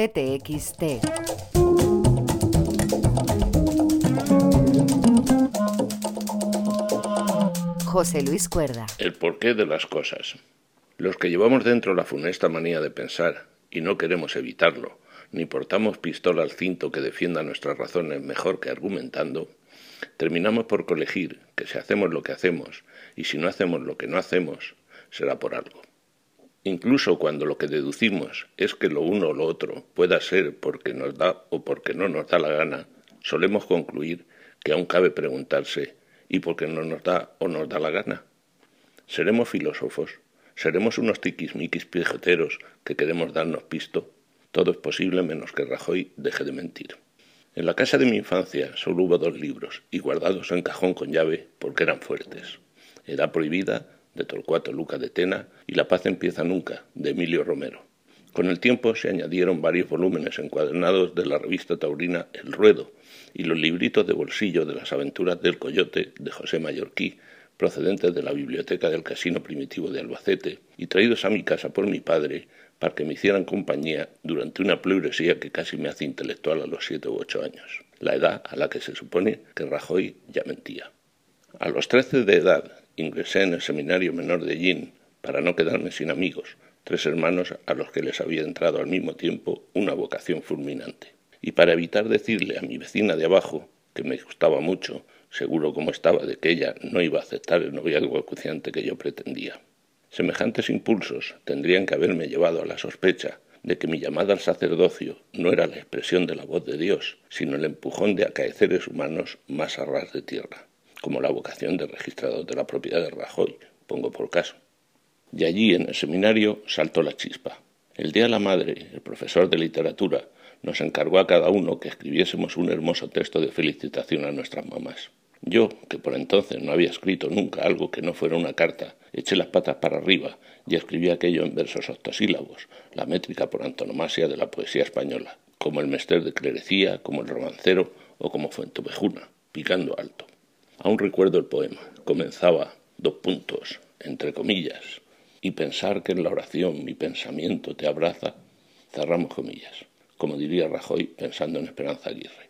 CTXT. José Luis Cuerda. El porqué de las cosas. Los que llevamos dentro la funesta manía de pensar, y no queremos evitarlo, ni portamos pistola al cinto que defienda nuestras razones mejor que argumentando, terminamos por colegir que si hacemos lo que hacemos y si no hacemos lo que no hacemos, será por algo. Incluso cuando lo que deducimos es que lo uno o lo otro pueda ser porque nos da o porque no nos da la gana, solemos concluir que aún cabe preguntarse ¿y por qué no nos da o nos da la gana? ¿Seremos filósofos? ¿Seremos unos tiquismiquis pijoteros que queremos darnos pisto? Todo es posible menos que Rajoy deje de mentir. En la casa de mi infancia solo hubo dos libros y guardados en cajón con llave porque eran fuertes. Edad prohibida de Torcuato Luca de Tena y La paz empieza nunca de Emilio Romero. Con el tiempo se añadieron varios volúmenes encuadernados de la revista taurina El Ruedo y los libritos de bolsillo de las aventuras del coyote de José Mallorquí, procedentes de la biblioteca del Casino Primitivo de Albacete y traídos a mi casa por mi padre para que me hicieran compañía durante una pleuresía que casi me hace intelectual a los siete u ocho años, la edad a la que se supone que Rajoy ya mentía. A los trece de edad ingresé en el seminario menor de Yin para no quedarme sin amigos, tres hermanos a los que les había entrado al mismo tiempo una vocación fulminante. Y para evitar decirle a mi vecina de abajo, que me gustaba mucho, seguro como estaba de que ella no iba a aceptar el noviazgo acuciante que yo pretendía. Semejantes impulsos tendrían que haberme llevado a la sospecha de que mi llamada al sacerdocio no era la expresión de la voz de Dios, sino el empujón de acaeceres humanos más a ras de tierra, como la vocación de registrador de la propiedad de Rajoy, pongo por caso. Y allí, en el seminario, saltó la chispa. El día de la madre, el profesor de literatura nos encargó a cada uno que escribiésemos un hermoso texto de felicitación a nuestras mamás. Yo, que por entonces no había escrito nunca algo que no fuera una carta, eché las patas para arriba y escribí aquello en versos octosílabos, la métrica por antonomasia de la poesía española, como el mester de clerecía, como el romancero o como Fuentevejuna, picando alto. Aún recuerdo el poema. Comenzaba, dos puntos, entre comillas, y pensar que en la oración mi pensamiento te abraza, cerramos comillas, como diría Rajoy pensando en Esperanza Aguirre.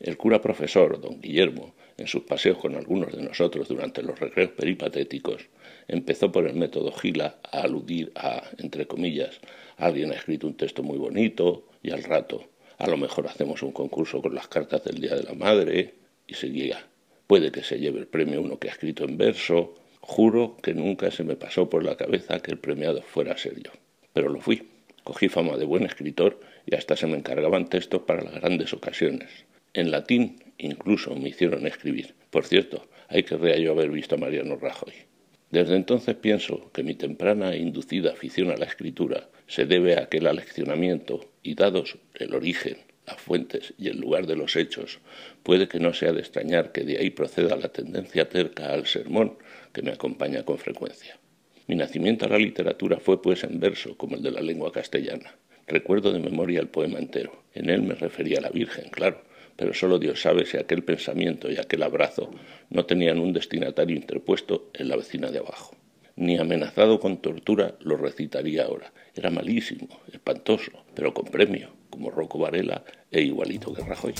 El cura profesor, don Guillermo, en sus paseos con algunos de nosotros durante los recreos peripatéticos, empezó por el método Gila a aludir a, entre comillas, alguien ha escrito un texto muy bonito y al rato, a lo mejor hacemos un concurso con las cartas del Día de la Madre y seguía. Puede que se lleve el premio uno que ha escrito en verso. Juro que nunca se me pasó por la cabeza que el premiado fuera a ser yo. Pero lo fui. Cogí fama de buen escritor y hasta se me encargaban textos para las grandes ocasiones. En latín incluso me hicieron escribir. Por cierto, hay que yo haber visto a Mariano Rajoy. Desde entonces pienso que mi temprana e inducida afición a la escritura se debe a aquel aleccionamiento y dados el origen, las fuentes y el lugar de los hechos, puede que no sea de extrañar que de ahí proceda la tendencia terca al sermón que me acompaña con frecuencia. Mi nacimiento a la literatura fue pues en verso, como el de la lengua castellana. Recuerdo de memoria el poema entero. En él me refería a la Virgen, claro, pero solo Dios sabe si aquel pensamiento y aquel abrazo no tenían un destinatario interpuesto en la vecina de abajo. Ni amenazado con tortura lo recitaría ahora. Era malísimo, espantoso, pero con premio, como Rocco Varela e igualito que Rajoy.